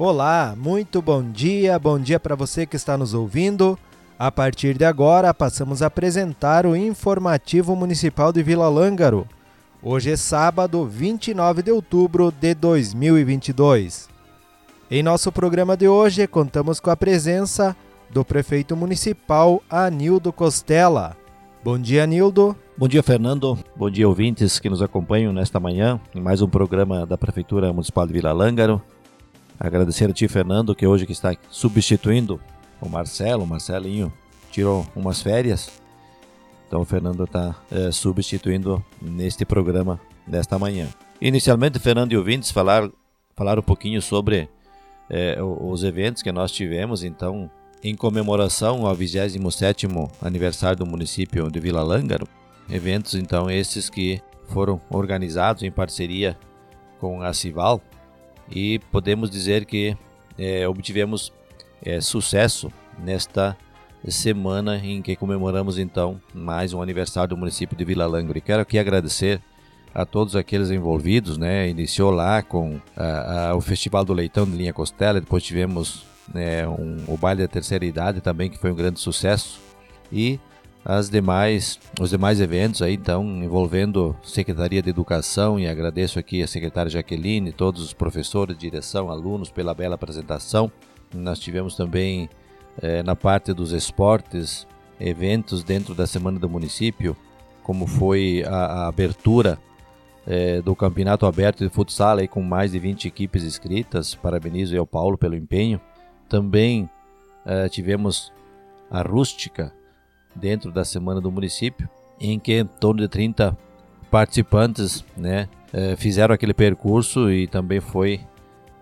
Olá, muito bom dia, bom dia para você que está nos ouvindo. A partir de agora, passamos a apresentar o Informativo Municipal de Vila Lângaro. Hoje é sábado, 29 de outubro de 2022. Em nosso programa de hoje, contamos com a presença do prefeito municipal Anildo Costela. Bom dia, Anildo. Bom dia, Fernando. Bom dia, ouvintes que nos acompanham nesta manhã em mais um programa da Prefeitura Municipal de Vila Lângaro. Agradecer a ti, Fernando, que hoje que está substituindo o Marcelo. O Marcelinho tirou umas férias. Então o Fernando está é, substituindo neste programa desta manhã. Inicialmente, Fernando e ouvintes falar, falar um pouquinho sobre é, os eventos que nós tivemos. Então, em comemoração ao 27º aniversário do município de Vila Lângaro, eventos então esses que foram organizados em parceria com a Cival e podemos dizer que é, obtivemos é, sucesso nesta semana em que comemoramos então mais um aniversário do município de Vila Langre. Quero aqui agradecer a todos aqueles envolvidos, né? Iniciou lá com a, a, o Festival do Leitão de Linha Costela, depois tivemos né, um, o baile da terceira idade também que foi um grande sucesso e as demais os demais eventos aí então envolvendo Secretaria de Educação e agradeço aqui a secretária Jaqueline, todos os professores, direção, alunos pela bela apresentação. Nós tivemos também é, na parte dos esportes, eventos dentro da Semana do Município, como foi a, a abertura é, do Campeonato Aberto de Futsal aí, com mais de 20 equipes inscritas. Parabenizo ao Paulo pelo empenho. Também é, tivemos a Rústica dentro da Semana do Município, em que em torno de 30 participantes né, é, fizeram aquele percurso e também foi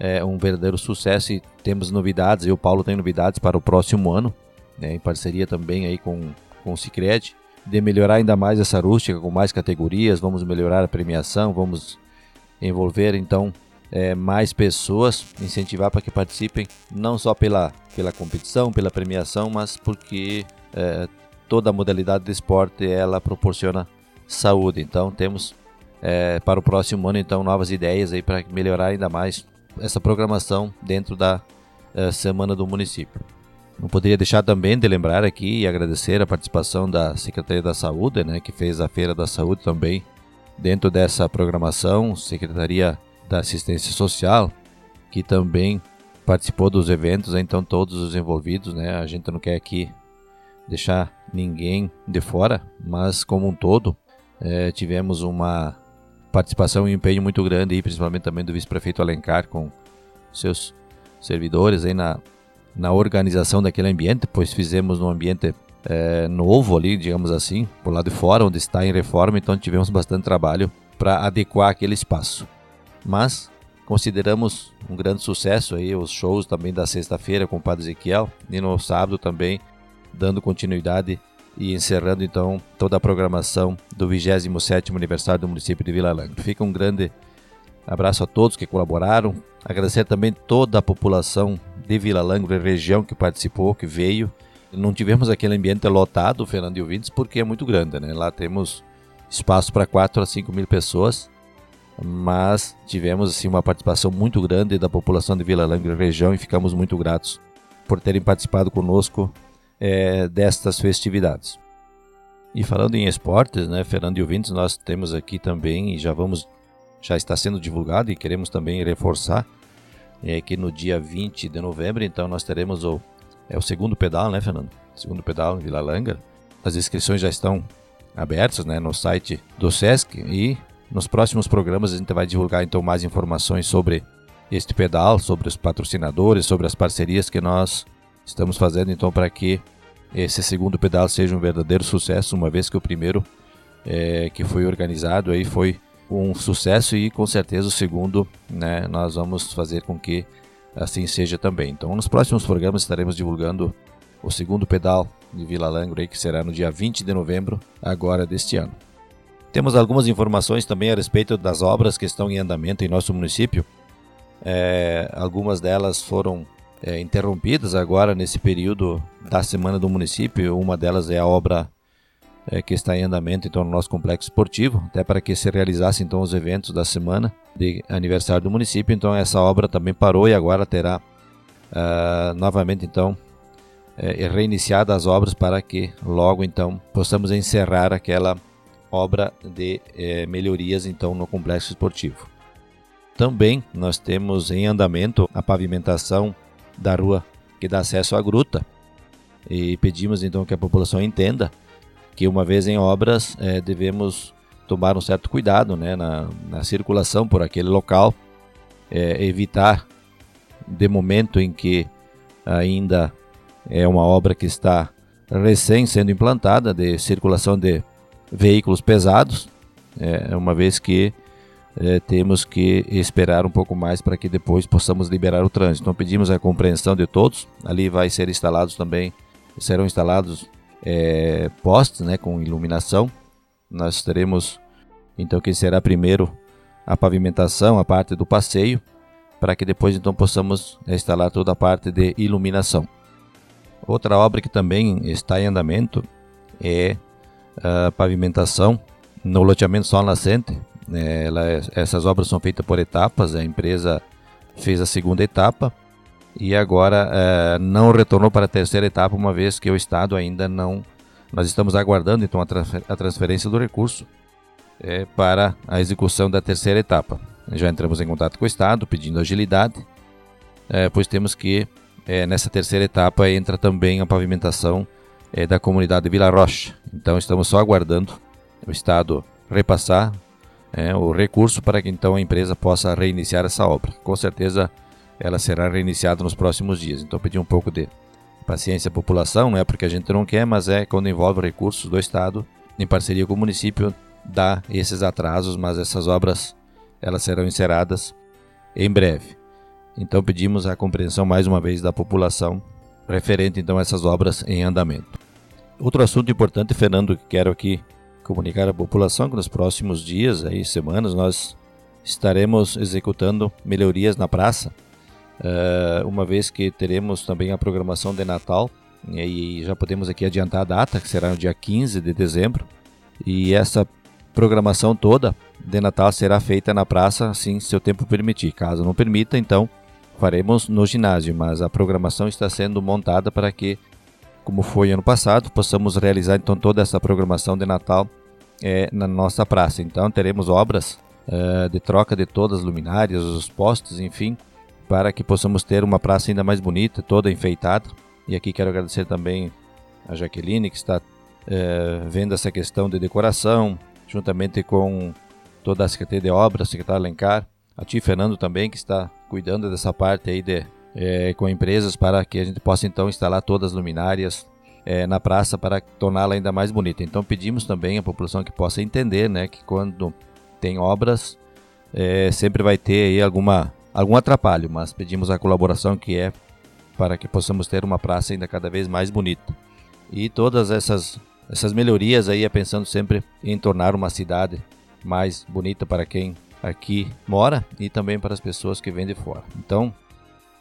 é um verdadeiro sucesso. E temos novidades, e o Paulo tem novidades para o próximo ano, né, em parceria também aí com, com o Cicred, de melhorar ainda mais essa rústica com mais categorias, vamos melhorar a premiação, vamos envolver então é, mais pessoas, incentivar para que participem, não só pela, pela competição, pela premiação, mas porque é, toda a modalidade de esporte ela proporciona saúde. Então temos é, para o próximo ano então novas ideias aí para melhorar ainda mais essa programação dentro da uh, Semana do Município. Não poderia deixar também de lembrar aqui e agradecer a participação da Secretaria da Saúde, né, que fez a Feira da Saúde também dentro dessa programação, Secretaria da Assistência Social, que também participou dos eventos, então todos os envolvidos, né, a gente não quer aqui deixar ninguém de fora, mas como um todo, é, tivemos uma participação e empenho muito grande, aí, principalmente também do vice-prefeito Alencar com seus servidores aí na, na organização daquele ambiente, pois fizemos num ambiente é, novo ali, digamos assim, por lado de fora, onde está em reforma, então tivemos bastante trabalho para adequar aquele espaço. Mas consideramos um grande sucesso aí os shows também da sexta-feira com o Padre Ezequiel e no sábado também dando continuidade e encerrando então toda a programação do 27º aniversário do município de Vila Langre. Fica um grande abraço a todos que colaboraram, agradecer também toda a população de Vila Langre, região que participou, que veio. Não tivemos aquele ambiente lotado, Fernando e ouvintes, porque é muito grande, né? Lá temos espaço para 4 a 5 mil pessoas, mas tivemos assim uma participação muito grande da população de Vila Langre região e ficamos muito gratos por terem participado conosco é, destas festividades. E falando em esportes, né, Fernando e ouvintes, nós temos aqui também, e já vamos, já está sendo divulgado e queremos também reforçar, é que no dia 20 de novembro, então nós teremos o, é o segundo pedal, né, Fernando? Segundo pedal em Vila Langa. As inscrições já estão abertas, né, no site do SESC e nos próximos programas a gente vai divulgar então mais informações sobre este pedal, sobre os patrocinadores, sobre as parcerias que nós Estamos fazendo então para que esse segundo pedal seja um verdadeiro sucesso, uma vez que o primeiro é, que foi organizado aí foi um sucesso e com certeza o segundo né, nós vamos fazer com que assim seja também. Então nos próximos programas estaremos divulgando o segundo pedal de Vila Langre, que será no dia 20 de novembro agora deste ano. Temos algumas informações também a respeito das obras que estão em andamento em nosso município. É, algumas delas foram é, interrompidas agora nesse período da Semana do Município. Uma delas é a obra é, que está em andamento então, no nosso complexo esportivo, até para que se realizasse então os eventos da semana de aniversário do município, então essa obra também parou e agora terá uh, novamente então é, reiniciada as obras para que logo então possamos encerrar aquela obra de é, melhorias então no complexo esportivo. Também nós temos em andamento a pavimentação da rua que dá acesso à gruta. E pedimos então que a população entenda que uma vez em obras é, devemos tomar um certo cuidado né, na, na circulação por aquele local, é, evitar de momento em que ainda é uma obra que está recém sendo implantada de circulação de veículos pesados, é, uma vez que é, temos que esperar um pouco mais para que depois possamos liberar o trânsito. Então pedimos a compreensão de todos. Ali vai ser instalados também, serão instalados é, postes né, com iluminação nós teremos então que será primeiro a pavimentação, a parte do passeio, para que depois então possamos instalar toda a parte de iluminação. Outra obra que também está em andamento é a pavimentação no loteamento Sol Nascente. É, ela, é, essas obras são feitas por etapas, a empresa fez a segunda etapa e agora é, não retornou para a terceira etapa, uma vez que o Estado ainda não nós estamos aguardando então a transferência do recurso para a execução da terceira etapa. Já entramos em contato com o Estado pedindo agilidade, pois temos que nessa terceira etapa entra também a pavimentação da comunidade Vila Rocha. Então estamos só aguardando o Estado repassar é, o recurso para que então a empresa possa reiniciar essa obra. Com certeza ela será reiniciada nos próximos dias. Então pedi um pouco de paciência à população, não é porque a gente não quer, mas é quando envolve recursos do Estado, em parceria com o município, dá esses atrasos, mas essas obras elas serão encerradas em breve. Então pedimos a compreensão mais uma vez da população referente então a essas obras em andamento. Outro assunto importante, Fernando, que quero aqui comunicar à população que nos próximos dias, aí semanas, nós estaremos executando melhorias na praça uh, uma vez que teremos também a programação de Natal, e já podemos aqui adiantar a data, que será no dia 15 de dezembro, e essa programação toda de Natal será feita na praça, assim, se o tempo permitir. Caso não permita, então faremos no ginásio, mas a programação está sendo montada para que, como foi ano passado, possamos realizar então toda essa programação de Natal é, na nossa praça. Então teremos obras uh, de troca de todas as luminárias, os postes, enfim, para que possamos ter uma praça ainda mais bonita, toda enfeitada. E aqui quero agradecer também a Jaqueline, que está é, vendo essa questão de decoração, juntamente com toda a Secretaria de Obras, secretário Alencar, a Ti Fernando também, que está cuidando dessa parte aí de, é, com empresas para que a gente possa então instalar todas as luminárias é, na praça para torná-la ainda mais bonita. Então pedimos também à população que possa entender né, que quando tem obras, é, sempre vai ter aí alguma algum atrapalho, mas pedimos a colaboração que é para que possamos ter uma praça ainda cada vez mais bonita. E todas essas essas melhorias aí é pensando sempre em tornar uma cidade mais bonita para quem aqui mora e também para as pessoas que vêm de fora. Então,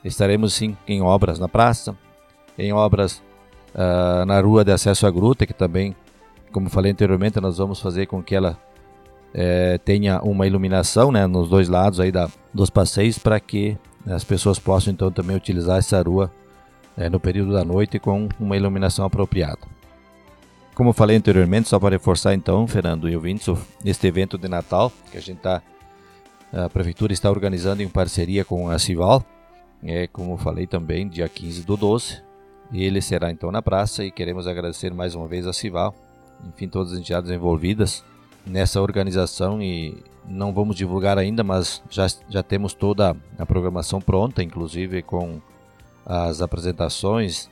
estaremos sim em obras na praça, em obras uh, na rua de acesso à gruta, que também, como falei anteriormente, nós vamos fazer com que ela é, tenha uma iluminação né, nos dois lados aí da, dos passeios para que as pessoas possam então também utilizar essa rua é, no período da noite com uma iluminação apropriada. Como falei anteriormente, só para reforçar então, Fernando e ouvintes, este evento de Natal que a gente está, a prefeitura está organizando em parceria com a Cival, é como falei também, dia 15 do 12, ele será então na praça e queremos agradecer mais uma vez a Cival, enfim, todas as entidades envolvidas nessa organização e não vamos divulgar ainda, mas já, já temos toda a programação pronta, inclusive com as apresentações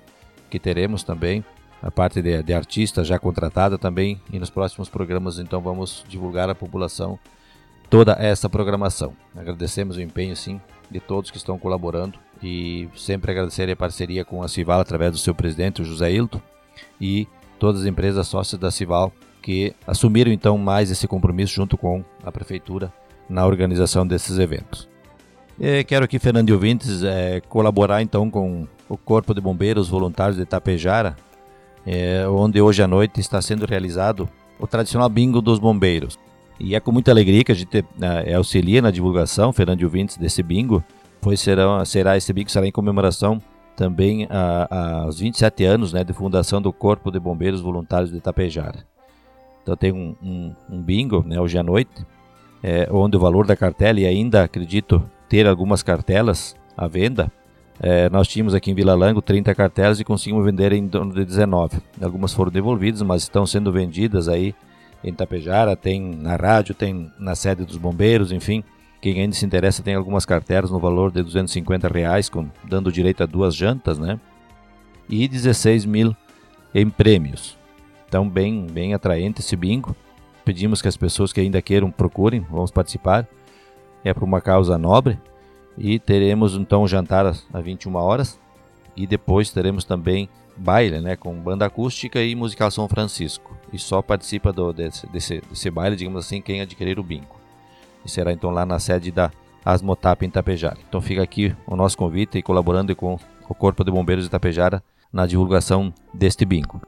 que teremos também, a parte de, de artista já contratada também, e nos próximos programas então vamos divulgar à população toda essa programação. Agradecemos o empenho sim de todos que estão colaborando e sempre agradecer a parceria com a Cival através do seu presidente, o José Hilton, e todas as empresas sócias da Cival que assumiram então mais esse compromisso junto com a prefeitura na organização desses eventos. E quero aqui, Fernando e ouvintes, é, colaborar então com o Corpo de Bombeiros Voluntários de Itapejara, é, onde hoje à noite está sendo realizado o tradicional bingo dos bombeiros. E é com muita alegria que a gente é, auxilia na divulgação, Fernando ouvintes, desse bingo, pois será, será esse bingo será em comemoração também aos 27 anos né, de fundação do Corpo de Bombeiros Voluntários de Itapejara. Então tem um, um, um bingo né, hoje à noite, é, onde o valor da cartela, e ainda acredito ter algumas cartelas à venda, é, nós tínhamos aqui em Vila Lango 30 cartelas e conseguimos vender em torno de 19. Algumas foram devolvidas, mas estão sendo vendidas aí em Tapejara, tem na rádio, tem na sede dos bombeiros, enfim. Quem ainda se interessa tem algumas cartelas no valor de 250 reais, com, dando direito a duas jantas, né? E 16 mil em prêmios. Então, bem, bem atraente esse bingo. Pedimos que as pessoas que ainda queiram procurem, vamos participar. É por uma causa nobre. E teremos então o jantar às 21 horas. E depois teremos também baile, né, com banda acústica e musical São Francisco. E só participa do, desse, desse, desse baile, digamos assim, quem adquirir o bingo. E será então lá na sede da Asmotap em Itapejara. Então fica aqui o nosso convite e colaborando com o Corpo de Bombeiros de Itapejara na divulgação deste bingo.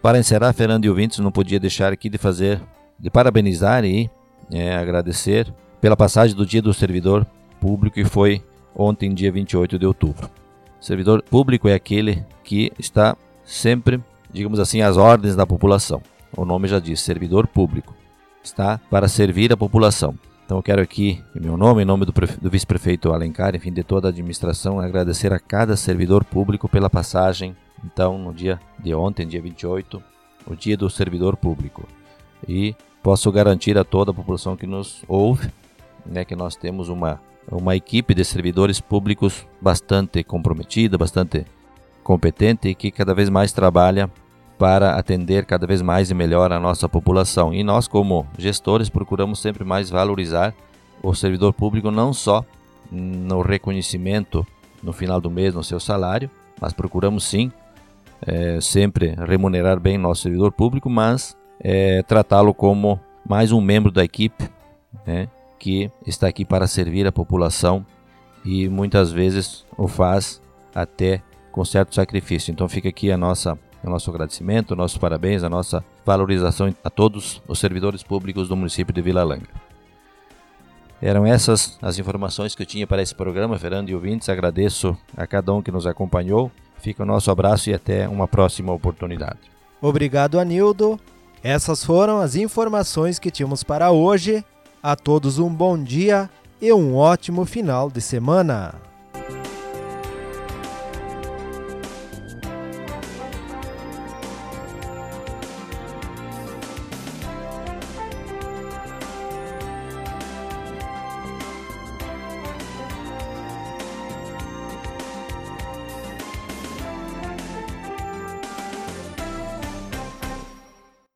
Para encerrar, Fernando e ouvintes, não podia deixar aqui de fazer, de parabenizar e é, agradecer pela passagem do Dia do Servidor Público que foi ontem, dia 28 de outubro. Servidor público é aquele que está sempre, digamos assim, às ordens da população. O nome já diz, servidor público. Está para servir a população. Então eu quero aqui, em meu nome, em nome do, do vice-prefeito Alencar, enfim, de toda a administração, agradecer a cada servidor público pela passagem então, no dia de ontem, dia 28, o dia do servidor público. E posso garantir a toda a população que nos ouve né, que nós temos uma, uma equipe de servidores públicos bastante comprometida, bastante competente e que cada vez mais trabalha para atender cada vez mais e melhor a nossa população. E nós, como gestores, procuramos sempre mais valorizar o servidor público não só no reconhecimento no final do mês no seu salário, mas procuramos sim é, sempre remunerar bem nosso servidor público, mas é, tratá-lo como mais um membro da equipe né, que está aqui para servir a população e muitas vezes o faz até com certo sacrifício. Então fica aqui a nossa o nosso agradecimento, nossos parabéns, a nossa valorização a todos os servidores públicos do município de Vila Langa. Eram essas as informações que eu tinha para esse programa, Fernando e ouvintes. Agradeço a cada um que nos acompanhou Fica o nosso abraço e até uma próxima oportunidade. Obrigado, Anildo. Essas foram as informações que tínhamos para hoje. A todos um bom dia e um ótimo final de semana.